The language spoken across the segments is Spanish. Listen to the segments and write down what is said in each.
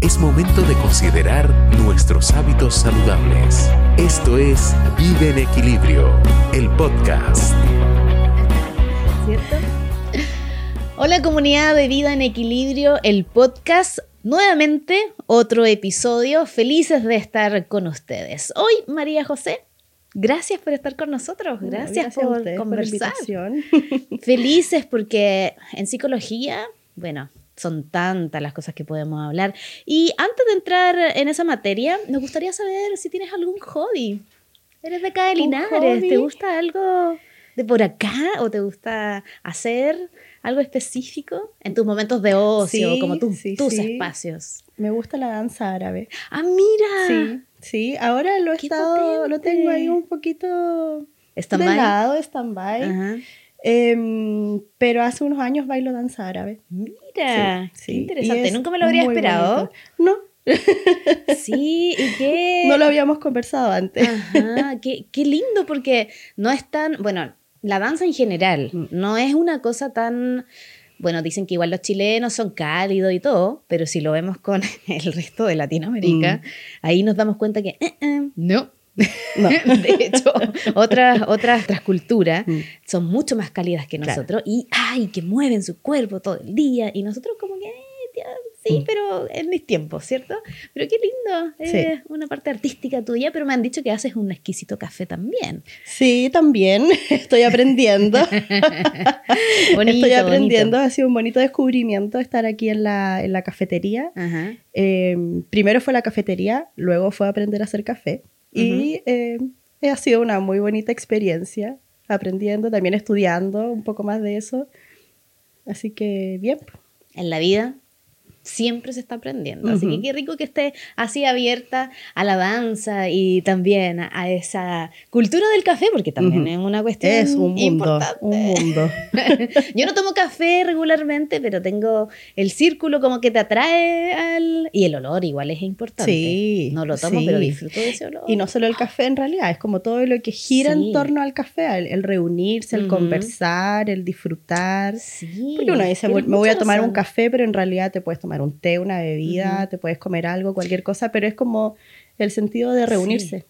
es momento de considerar nuestros hábitos saludables. Esto es Vive en Equilibrio, el podcast. ¿Cierto? Hola comunidad de Vida en Equilibrio, el podcast. Nuevamente otro episodio. Felices de estar con ustedes. Hoy, María José, Gracias por estar con nosotros, gracias, por conversar. Felices porque en psicología, bueno, son tantas las cosas que podemos hablar. Y antes de entrar en esa materia, nos gustaría saber si tienes algún hobby. ¿Eres de acá de Linares? ¿Te gusta algo de por acá o te gusta hacer algo específico en tus momentos de ocio, como tus espacios? Me gusta la danza árabe. Ah, mira. Sí, sí. Ahora lo he estado, lo tengo ahí un poquito stand de lado, stand-by. Em, pero hace unos años bailo danza árabe. Mira, qué interesante. Nunca me lo habría esperado. No. sí, y qué. No lo habíamos conversado antes. Ajá, qué, qué lindo, porque no es tan. Bueno, la danza en general mm. no es una cosa tan bueno, dicen que igual los chilenos son cálidos y todo, pero si lo vemos con el resto de Latinoamérica, mm. ahí nos damos cuenta que eh, eh, no. de hecho, otras, otras, culturas mm. son mucho más cálidas que nosotros y ay, que mueven su cuerpo todo el día y nosotros como que sí, mm. pero en mis tiempos, ¿cierto? Pero qué lindo, es una parte artística tuya, pero me han dicho que haces un exquisito café también. Sí, también, estoy aprendiendo. estoy aprendiendo, ha sido un bonito descubrimiento estar aquí en la, en la cafetería. Em, primero fue la cafetería, luego fue aprender a hacer café y em, ha sido una muy bonita experiencia aprendiendo, también estudiando un poco más de eso. Así que bien. En la vida siempre se está aprendiendo. Así que qué rico que esté así abierta a la danza y también a, esa cultura del café, porque también es una cuestión es un mundo, importante. Un mundo. Yo no tomo café regularmente, pero tengo el círculo como que te atrae al... Y el olor igual es importante. Sí. No lo tomo, pero disfruto de ese olor. Y no solo el café en realidad, es como todo lo que gira en torno al café, el, reunirse, el conversar, el disfrutar. Sí. Porque uno dice, me voy a tomar un café, pero en realidad te puedes tomar un té, una bebida, te puedes comer algo, cualquier cosa, pero es como el sentido de reunirse.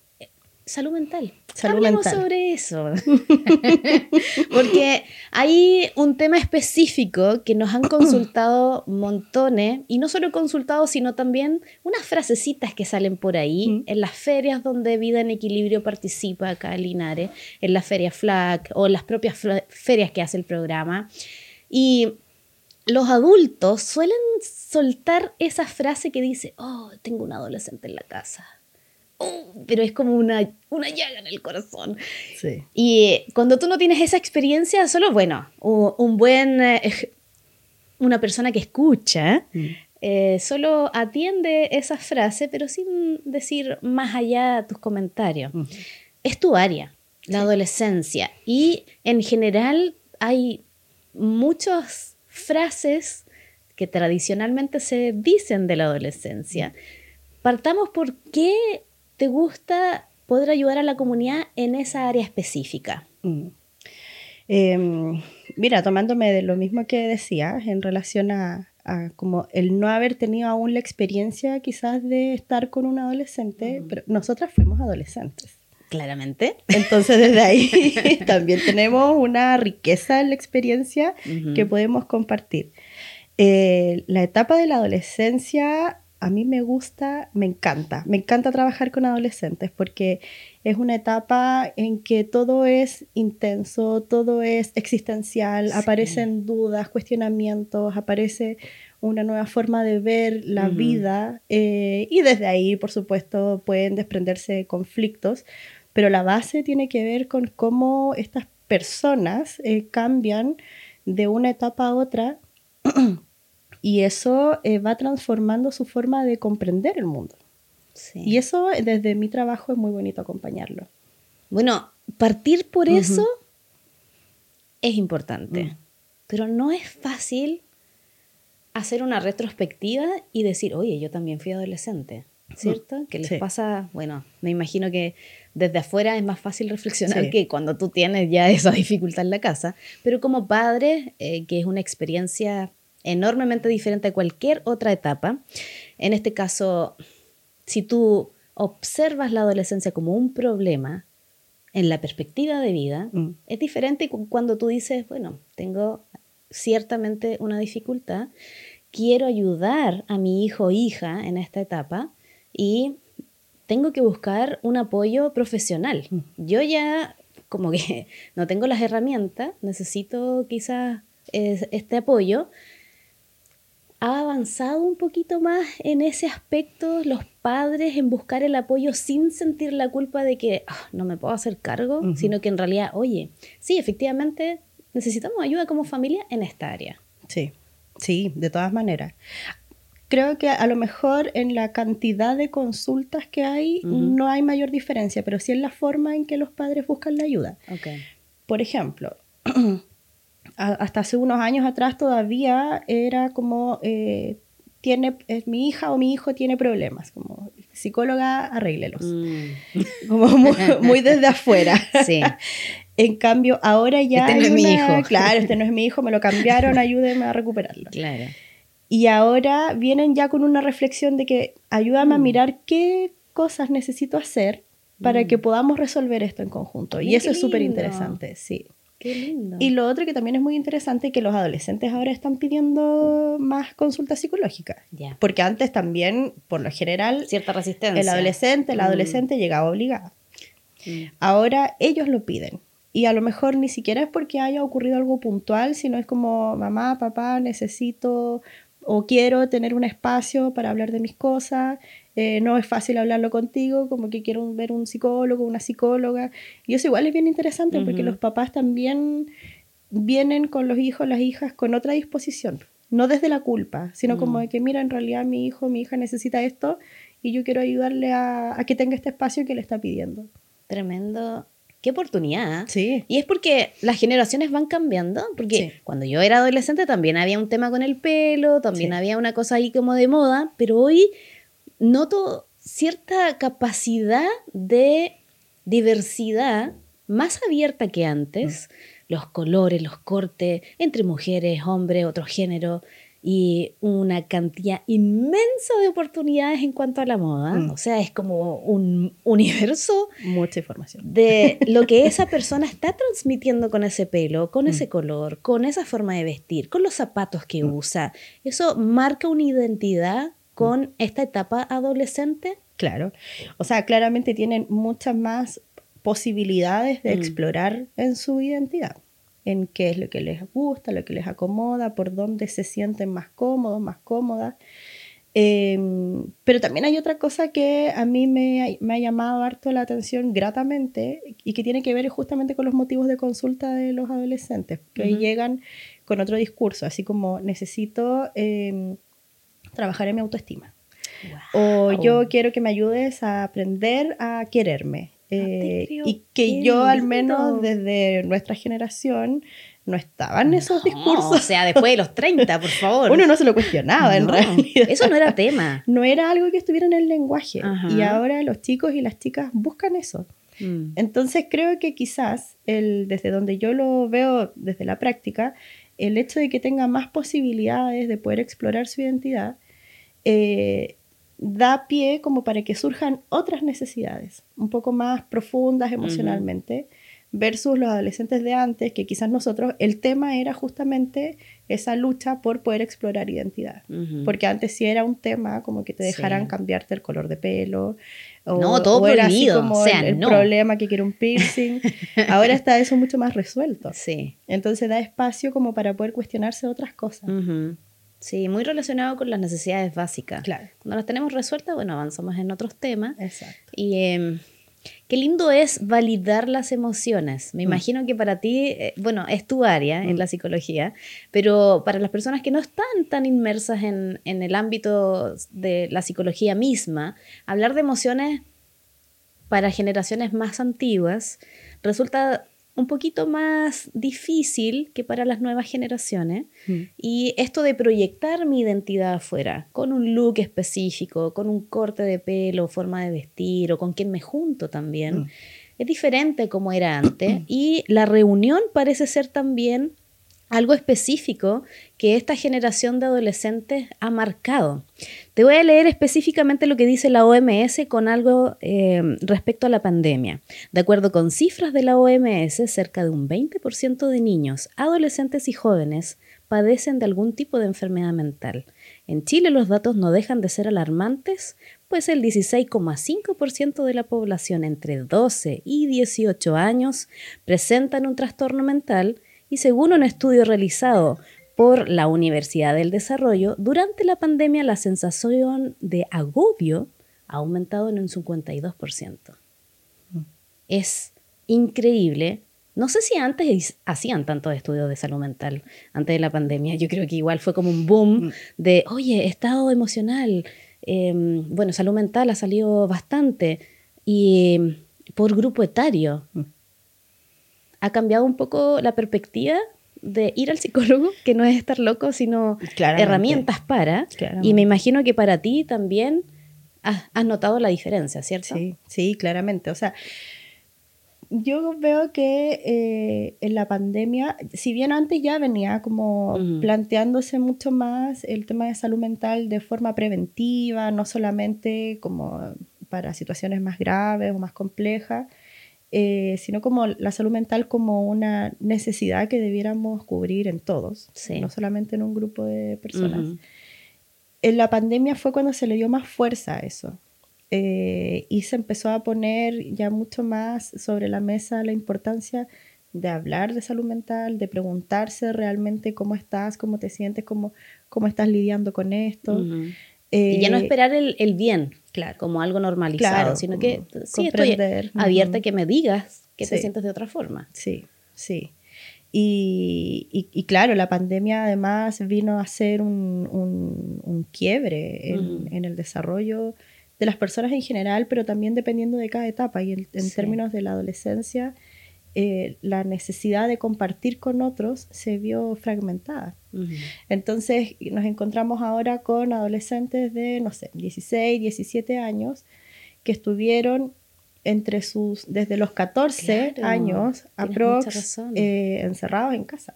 Salud mental. Salud mental. sobre eso. Porque hay un tema específico que nos han consultado montones, y no solo consultados, sino también unas frasecitas que salen por ahí en las ferias donde Vida en Equilibrio participa acá en Linares, en la feria FLAC o en las propias ferias que hace el programa. Y los adultos suelen soltar esa frase que dice, oh, tengo un adolescente en la casa. Oh, pero es como una, una llaga en el corazón. Sí. Y cuando tú no tienes esa experiencia, solo, bueno, un buen, eh, una persona que escucha, mm. eh, solo atiende esa frase, pero sin decir más allá tus comentarios. Mm. Es tu área, la adolescencia. Y en general hay muchos frases que tradicionalmente se dicen de la adolescencia. Partamos por qué te gusta poder ayudar a la comunidad en esa área específica. Mm. Em, mira, tomándome de lo mismo que decías en relación a, como el no haber tenido aún la experiencia quizás de estar con un adolescente, pero nosotras fuimos adolescentes. Claramente. Entonces desde ahí también tenemos una riqueza en la experiencia que podemos compartir. Eh, la etapa de la adolescencia a mí me gusta, me encanta, me encanta trabajar con adolescentes porque es una etapa en que todo es intenso, todo es existencial, aparecen dudas, cuestionamientos, aparece una nueva forma de ver la vida eh, y desde ahí, por supuesto, pueden desprenderse conflictos, pero la base tiene que ver con cómo estas personas eh, cambian de una etapa a otra y eso eh, va transformando su forma de comprender el mundo. Y eso desde mi trabajo es muy bonito acompañarlo. Bueno, partir por eso es importante, mm. pero no es fácil hacer una retrospectiva y decir, oye, yo también fui adolescente. ¿cierto? Que les pasa, bueno, me imagino que desde afuera es más fácil reflexionar que cuando tú tienes ya esa dificultad en la casa, pero como padre, eh, que es una experiencia enormemente diferente a cualquier otra etapa. En este caso, si tú observas la adolescencia como un problema en la perspectiva de vida, Mm. es diferente cuando tú dices, bueno, tengo ciertamente una dificultad, quiero ayudar a mi hijo o hija en esta etapa y tengo que buscar un apoyo profesional. Mm. Yo ya como que no tengo las herramientas, necesito quizás eh, este apoyo. ¿Ha avanzado un poquito más en ese aspecto los padres en buscar el apoyo sin sentir la culpa de que "Ah, no me puedo hacer cargo, Ujú. sino que en realidad, oye, sí, efectivamente necesitamos ayuda como familia en esta área? Sí, sí, de todas maneras. Creo que a lo mejor en la cantidad de consultas que hay no hay mayor diferencia, pero sí en la forma en que los padres buscan la ayuda. Por ejemplo, hasta hace unos años atrás todavía era como, eh, tiene, eh, mi hija o mi hijo tiene problemas, como psicóloga, arréglelos. Mm, Como muy, muy desde afuera. sí, En cambio, ahora ya... Este no es mi hijo. Claro, este no es mi hijo, me lo cambiaron, ayúdeme a recuperarlo. claro. Y ahora vienen ya con una reflexión de que ayúdame a Mm. mirar qué cosas necesito hacer para Mm. que podamos resolver esto en conjunto. Y eso es súper interesante, sí. Qué lindo. Y lo otro que también es muy interesante que los adolescentes ahora están pidiendo más consultas psicológicas. ya. Porque antes también, por lo general, Cierta resistencia. el adolescente, la Mm. adolescente llegaba obligada. Ahora ellos lo piden. Y a lo mejor ni siquiera es porque haya ocurrido algo puntual, sino es como, mamá, papá, necesito o quiero tener un espacio para hablar de mis cosas. eh, no es fácil hablarlo contigo, como que quiero ver un psicólogo, una psicóloga. Y eso igual es bien interesante porque los papás también vienen con los hijos, las hijas, con otra disposición. No desde la culpa, sino como Mm. de que, mira, en realidad mi hijo, mi hija necesita esto y yo quiero ayudarle a, a que tenga este espacio que le está pidiendo. Tremendo. Qué oportunidad. Sí. Y es porque las generaciones van cambiando, porque Sí. cuando yo era adolescente también había un tema con el pelo, también Sí. había una cosa ahí como de moda, pero hoy noto cierta capacidad de diversidad más abierta que antes, los colores, los cortes, entre mujeres, hombres, otro género, y una cantidad inmensa de oportunidades en cuanto a la moda. Mm. O sea, es como un universo Mucha información. de lo que esa persona está transmitiendo con ese pelo, con Mm. ese color, con esa forma de vestir, con los zapatos que Mm. usa. Eso marca una identidad con esta etapa adolescente. Claro. O sea, claramente tienen muchas más posibilidades de explorar en su identidad, en qué es lo que les gusta, lo que les acomoda, por dónde se sienten más cómodos, más cómodas. Eh, pero también hay otra cosa que a mí me ha, me ha llamado harto la atención gratamente y que tiene que ver justamente con los motivos de consulta de los adolescentes, que llegan con otro discurso, así como necesito eh, trabajar en mi autoestima. O yo quiero que me ayudes a aprender a quererme. Eh, y que yo al menos desde nuestra generación no estaban esos No, discursos. o sea, después de los 30, por favor. Uno no se lo cuestionaba en realidad. Eso no era tema. No era algo que estuviera en el lenguaje. Ajá. Y ahora los chicos y las chicas buscan eso. Mm. Entonces creo que quizás el, desde donde yo lo veo desde la práctica, el hecho de que tenga más posibilidades de poder explorar su identidad eh, da pie como para que surjan otras necesidades, un poco más profundas emocionalmente, versus los adolescentes de antes, que quizás nosotros, el tema era justamente esa lucha por poder explorar identidad. Porque antes sí era un tema como que te dejaran Sí. cambiarte el color de pelo. O, No, todo o era así como o sea, el, el no. problema que quiere un piercing. Ahora está eso mucho más resuelto. Sí. Entonces da espacio como para poder cuestionarse otras cosas. Ujú. Sí, muy relacionado con las necesidades básicas. Claro. Cuando las tenemos resueltas, bueno, avanzamos en otros temas. Exacto. Y em, qué lindo es validar las emociones. Me Mm. imagino que para ti, eh, bueno, es tu área en Mm. la psicología, pero para las personas que no están tan inmersas en, en el ámbito de la psicología misma, hablar de emociones para generaciones más antiguas resulta un poquito más difícil que para las nuevas generaciones. Mm. Y esto de proyectar mi identidad afuera, con un look específico, con un corte de pelo, forma de vestir o con quien me junto también, Mm. es diferente como era antes. y la reunión parece ser también algo específico que esta generación de adolescentes ha marcado. Te voy a leer específicamente lo que dice la OMS con algo eh, respecto a la pandemia. De acuerdo con cifras de la OMS, cerca de un 20% de niños, adolescentes y jóvenes padecen de algún tipo de enfermedad mental. En Chile los datos no dejan de ser alarmantes, pues el 16,5% de la población entre 12 y 18 años presentan un trastorno mental y según un estudio realizado por la Universidad del Desarrollo, durante la pandemia la sensación de agobio ha aumentado en un 52%. Es increíble. No sé si antes hacían tantos estudios de salud mental, antes de la pandemia. Yo creo que igual fue como un boom mm. de, oye, estado emocional. Em, bueno, salud mental ha salido bastante. Y por grupo etario. Ha cambiado un poco la perspectiva de ir al psicólogo, que no es estar loco, sino herramientas para. Y me imagino que para ti también has, notado la diferencia, ¿cierto? Sí, sí, claramente. O sea, yo veo que eh, en la pandemia, si bien antes ya venía como planteándose mucho más el tema de salud mental de forma preventiva, no solamente como para situaciones más graves o más complejas, eh, sino como la salud mental como una necesidad que debiéramos cubrir en todos, no solamente en un grupo de personas. En la pandemia fue cuando se le dio más fuerza a eso. Eh, y se empezó a poner ya mucho más sobre la mesa la importancia de hablar de salud mental, de preguntarse realmente cómo estás, cómo te sientes, cómo, cómo estás lidiando con esto. Y ya no eh, esperar el, el bien, Claro. como algo normalizado, sino que sí estoy abierta a que me digas que te sientes de otra forma. Sí, sí. Y, y, claro, la pandemia además vino a ser un, un, quiebre en, en, el desarrollo de las personas en general, pero también dependiendo de cada etapa. Y en, términos de la adolescencia, eh, la necesidad de compartir con otros se vio fragmentada. Entonces nos encontramos ahora con adolescentes de, no sé, 16, 17 años que estuvieron entre sus, desde los 14 años aprox, eh, encerrados en casa.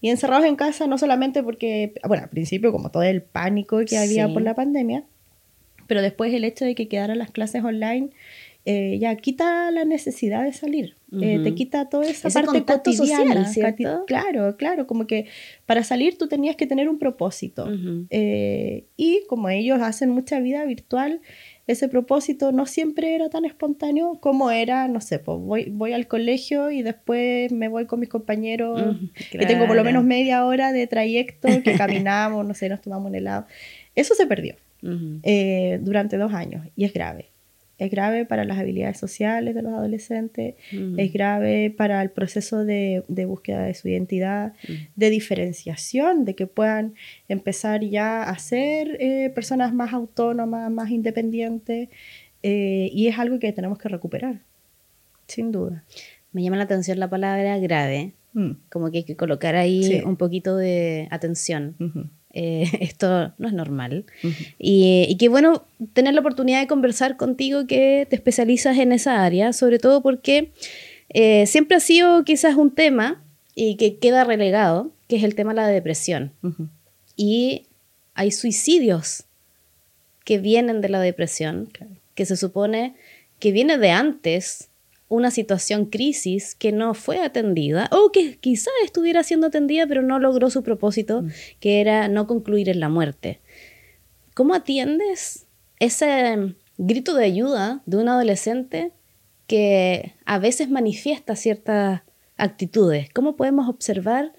Y encerrados en casa no solamente porque, bueno, al principio como todo el pánico que había por la pandemia, pero después el hecho de que quedaran las clases online eh, ya quita la necesidad de salir, eh, te quita toda esa parte cotidiana. Social, claro, claro, como que para salir tú tenías que tener un propósito. Eh, y como ellos hacen mucha vida virtual, ese propósito no siempre era tan espontáneo como era, no sé, pues voy, voy al colegio y después me voy con mis compañeros, que tengo por lo menos media hora de trayecto, que caminamos, no sé, nos tomamos un helado. Eso se perdió durante dos años y es grave es grave para las habilidades sociales de los adolescentes, mm. es grave para el proceso de, búsqueda de su identidad, mm. de diferenciación, de que puedan empezar ya a ser eh, personas más autónomas, más independientes, eh, y es algo que tenemos que recuperar, sin duda. Me llama la atención la palabra grave, mm. como que hay que colocar ahí un poquito de atención. Eh, esto no es normal. y, qué bueno tener la oportunidad de conversar contigo que te especializas en esa área, sobre todo porque eh, siempre ha sido quizás un tema y que queda relegado, que es el tema de la depresión. Y hay suicidios que vienen de la depresión, que se supone que viene de antes una situación crisis que no fue atendida o que quizá estuviera siendo atendida pero no logró su propósito, mm. que era no concluir en la muerte. ¿Cómo atiendes ese grito de ayuda de un adolescente que a veces manifiesta ciertas actitudes? ¿Cómo podemos observar?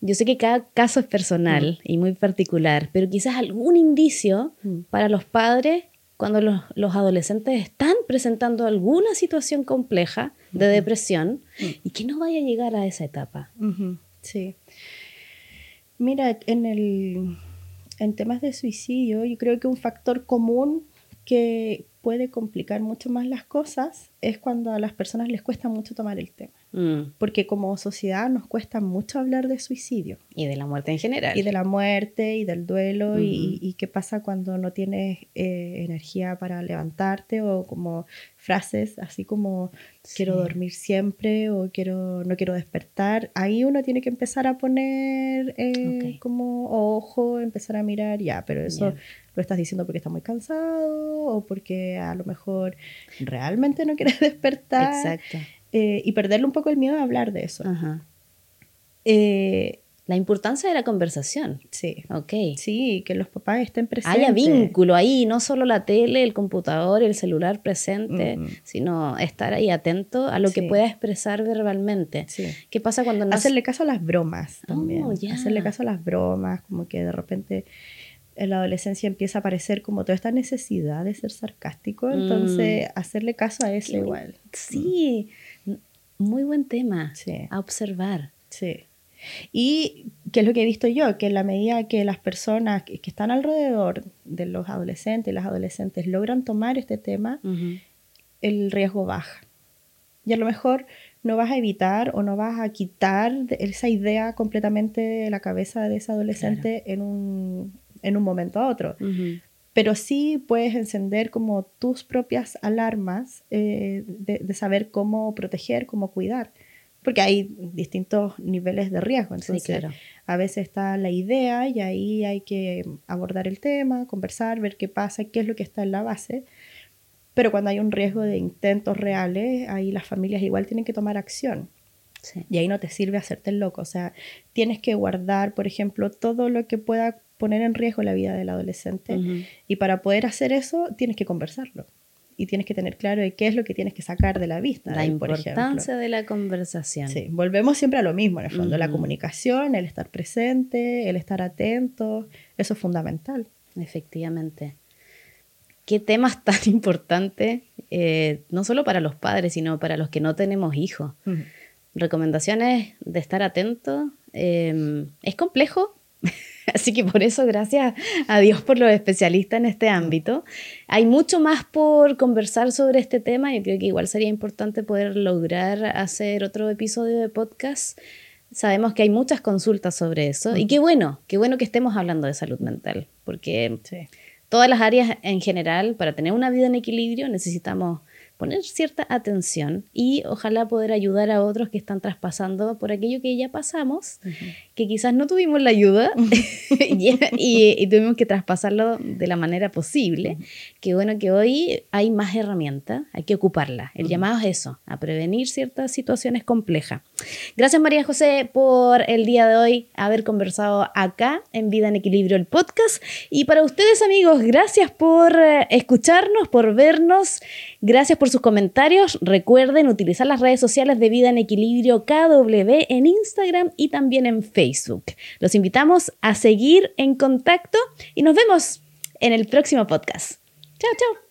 Yo sé que cada caso es personal mm. y muy particular, pero quizás algún indicio mm. para los padres cuando los, adolescentes están presentando alguna situación compleja de depresión y que no vaya a llegar a esa etapa. Sí. Mira, en, el, en temas de suicidio, yo creo que un factor común que puede complicar mucho más las cosas es cuando a las personas les cuesta mucho tomar el tema. Mm. Porque como sociedad nos cuesta mucho hablar de suicidio. Y de la muerte en general. Y de la muerte y del duelo y, qué pasa cuando no tienes eh, energía para levantarte o como frases así como quiero dormir siempre o quiero no quiero despertar. Ahí uno tiene que empezar a poner eh, como ojo, empezar a mirar, ya, pero eso lo estás diciendo porque estás muy cansado o porque a lo mejor realmente no quieres despertar. Exacto. Eh, y perderle un poco el miedo a hablar de eso. Eh, la importancia de la conversación. Sí. Ok. Sí, que los papás estén presentes. Haya vínculo ahí, no solo la tele, el computador, el celular presente, sino estar ahí atento a lo que pueda expresar verbalmente. Sí. ¿Qué pasa cuando no... Hacerle caso a las bromas también. Oh, Hacerle caso a las bromas, como que de repente en la adolescencia empieza a aparecer como toda esta necesidad de ser sarcástico, entonces mm. hacerle caso a eso igual. Sí, muy buen tema a observar. Sí. Y qué es lo que he visto yo, que en la medida que las personas que, están alrededor de los adolescentes y las adolescentes logran tomar este tema, el riesgo baja. Y a lo mejor no vas a evitar o no vas a quitar esa idea completamente de la cabeza de ese adolescente en, un, en un momento a otro pero sí puedes encender como tus propias alarmas eh, de, saber cómo proteger, cómo cuidar, porque hay distintos niveles de riesgo. Entonces, a veces está la idea y ahí hay que abordar el tema, conversar, ver qué pasa, qué es lo que está en la base. Pero cuando hay un riesgo de intentos reales, ahí las familias igual tienen que tomar acción. Y ahí no te sirve hacerte el loco. O sea, tienes que guardar, por ejemplo, todo lo que pueda poner en riesgo la vida del adolescente. Y para poder hacer eso, tienes que conversarlo. Y tienes que tener claro de qué es lo que tienes que sacar de la vista. La importancia de la conversación. Sí, volvemos siempre a lo mismo, en el fondo. La comunicación, el estar presente, el estar atento, eso es fundamental. Efectivamente. Qué temas tan importantes, eh, no solo para los padres, sino para los que no tenemos hijos. Recomendaciones de estar atento. Eh, es complejo, Así que por eso, gracias a Dios por los especialistas en este ámbito. Hay mucho más por conversar sobre este tema. Yo creo que igual sería importante poder lograr hacer otro episodio de podcast. Sabemos que hay muchas consultas sobre eso. Y qué bueno, qué bueno que estemos hablando de salud mental, porque todas las áreas en general, para tener una vida en equilibrio, necesitamos poner cierta atención y ojalá poder ayudar a otros que están traspasando por aquello que ya pasamos, que quizás no tuvimos la ayuda y, tuvimos que traspasarlo de la manera posible. Qué bueno que hoy hay más herramientas, hay que ocuparla. El llamado es eso, a prevenir ciertas situaciones complejas. Gracias María José por el día de hoy haber conversado acá en Vida en Equilibrio, el podcast. Y para ustedes amigos, gracias por eh, escucharnos, por vernos, gracias sus comentarios. Recuerden utilizar las redes sociales de Vida en Equilibrio KW en Instagram y también en Facebook. Los invitamos a seguir en contacto y nos vemos en el próximo podcast. Chao, chao.